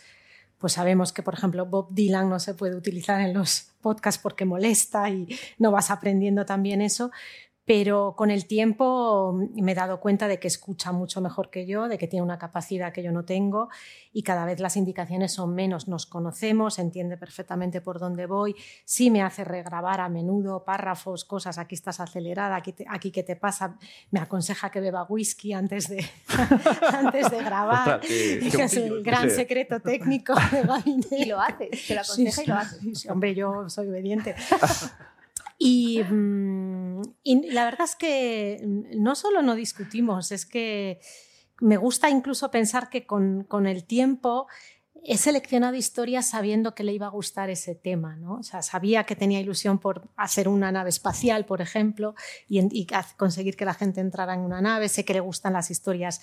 pues sabemos que, por ejemplo, Bob Dylan no se puede utilizar en los podcasts porque molesta y no vas aprendiendo también eso. Pero con el tiempo me he dado cuenta de que escucha mucho mejor que yo, de que tiene una capacidad que yo no tengo y cada vez las indicaciones son menos. Nos conocemos, entiende perfectamente por dónde voy. Sí me hace regrabar a menudo párrafos, cosas, aquí estás acelerada, aquí, te- aquí qué te pasa. Me aconseja que beba whisky antes de, <laughs> antes de grabar. Que es el gran sí. secreto técnico de <laughs> gabinete. Y lo hace, te lo aconseja y lo hace. Sí, sí, hombre, yo soy obediente. <laughs> Y, mm, y la verdad es que no solo no discutimos, es que me gusta incluso pensar que con, con el tiempo he seleccionado historias sabiendo que le iba a gustar ese tema. ¿no? O sea, sabía que tenía ilusión por hacer una nave espacial, por ejemplo, y, conseguir que la gente entrara en una nave. Sé que le gustan las historias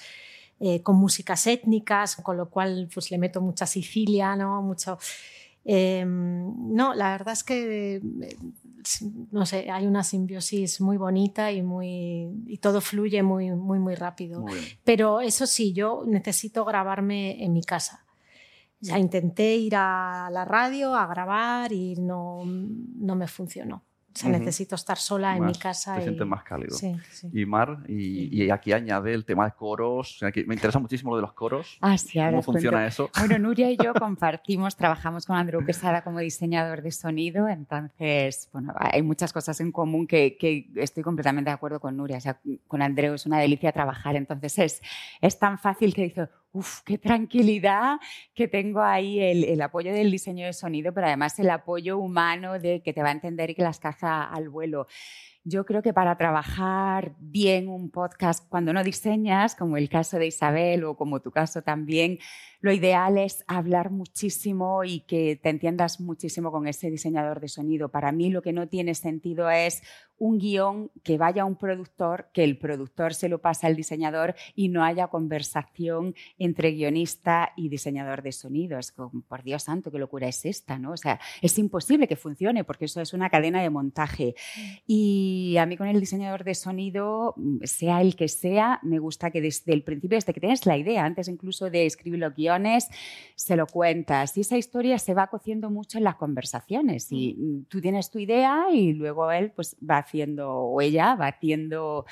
eh, con músicas étnicas, con lo cual pues, le meto mucha Sicilia, ¿no? mucho... Eh, no, la verdad es que, eh, no sé, hay una simbiosis muy bonita y, muy, y todo fluye muy, muy, muy rápido. Muy. Pero eso sí, yo necesito grabarme en mi casa. Ya intenté ir a la radio a grabar y no, no me funcionó. O sea, Ujú. necesito estar sola en Más- mi casa. Te y- sientes más cálido. Sí, sí. Y Mar, y, y aquí añade el tema de coros. o sea, que me interesa muchísimo lo de los coros. Ah, sí, ahora ¿Cómo os cuento. funciona eso? Bueno, Nuria y yo <laughs> compartimos, trabajamos con Andrew Quesada como diseñador de sonido, entonces, bueno, hay muchas cosas en común que, que estoy completamente de acuerdo con Nuria. O sea, con Andreu es una delicia trabajar, entonces es, es tan fácil que dice, uff, qué tranquilidad que tengo ahí el, el apoyo del diseño de sonido, pero además el apoyo humano de que te va a entender y que las caza al vuelo. Yo creo que para trabajar bien un podcast cuando no diseñas, como el caso de Isabel o como tu caso también, lo ideal es hablar muchísimo y que te entiendas muchísimo con ese diseñador de sonido. Para mí lo que no tiene sentido es un guion que vaya a un productor, que el productor se lo pasa al diseñador y no haya conversación entre guionista y diseñador de sonido. Es como, por Dios santo, qué locura es esta, ¿no? O sea, es imposible que funcione porque eso es una cadena de montaje. Y a mí con el diseñador de sonido, mm, sea el que sea, me gusta que desde el principio, desde que tienes la idea, antes incluso de escribir los guiones, se lo cuentas. Y esa historia se va cociendo mucho en las conversaciones. Y mm, tú tienes tu idea y luego él pues va haciendo, o ella va haciendo...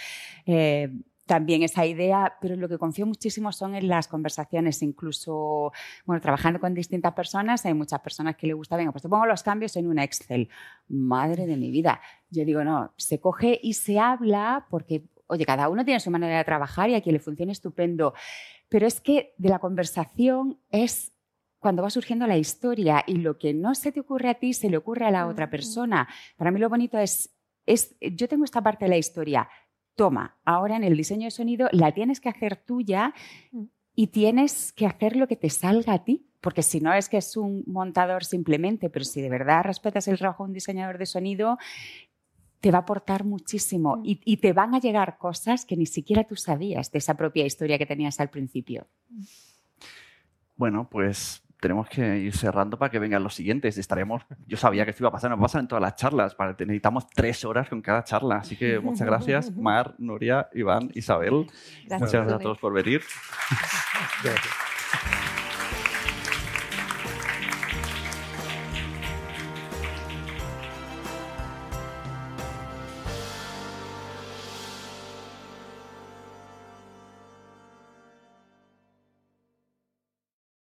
eh, también esa idea, pero lo que confío muchísimo son en las conversaciones, incluso, bueno, trabajando con distintas personas, hay muchas personas que le gusta, venga, pues te pongo los cambios en un Excel. Madre de mi vida. Yo digo, no, se coge y se habla porque, oye, cada uno tiene su manera de trabajar y a quien le funcione estupendo, pero es que de la conversación es cuando va surgiendo la historia y lo que no se te ocurre a ti se le ocurre a la otra persona. Para mí lo bonito es, es yo tengo esta parte de la historia, toma, ahora en el diseño de sonido la tienes que hacer tuya y tienes que hacer lo que te salga a ti, porque si no es que es un montador simplemente, pero si de verdad respetas el trabajo de un diseñador de sonido, te va a aportar muchísimo y, y te van a llegar cosas que ni siquiera tú sabías de esa propia historia que tenías al principio. Bueno, pues tenemos que ir cerrando para que vengan los siguientes. Estaremos, yo sabía que esto iba a pasar, nos pasa en todas las charlas, para, necesitamos tres horas con cada charla. Así que muchas gracias, <laughs> Mar, Nuria, Iván, Isabel. Gracias muchas gracias a todos por venir. Gracias.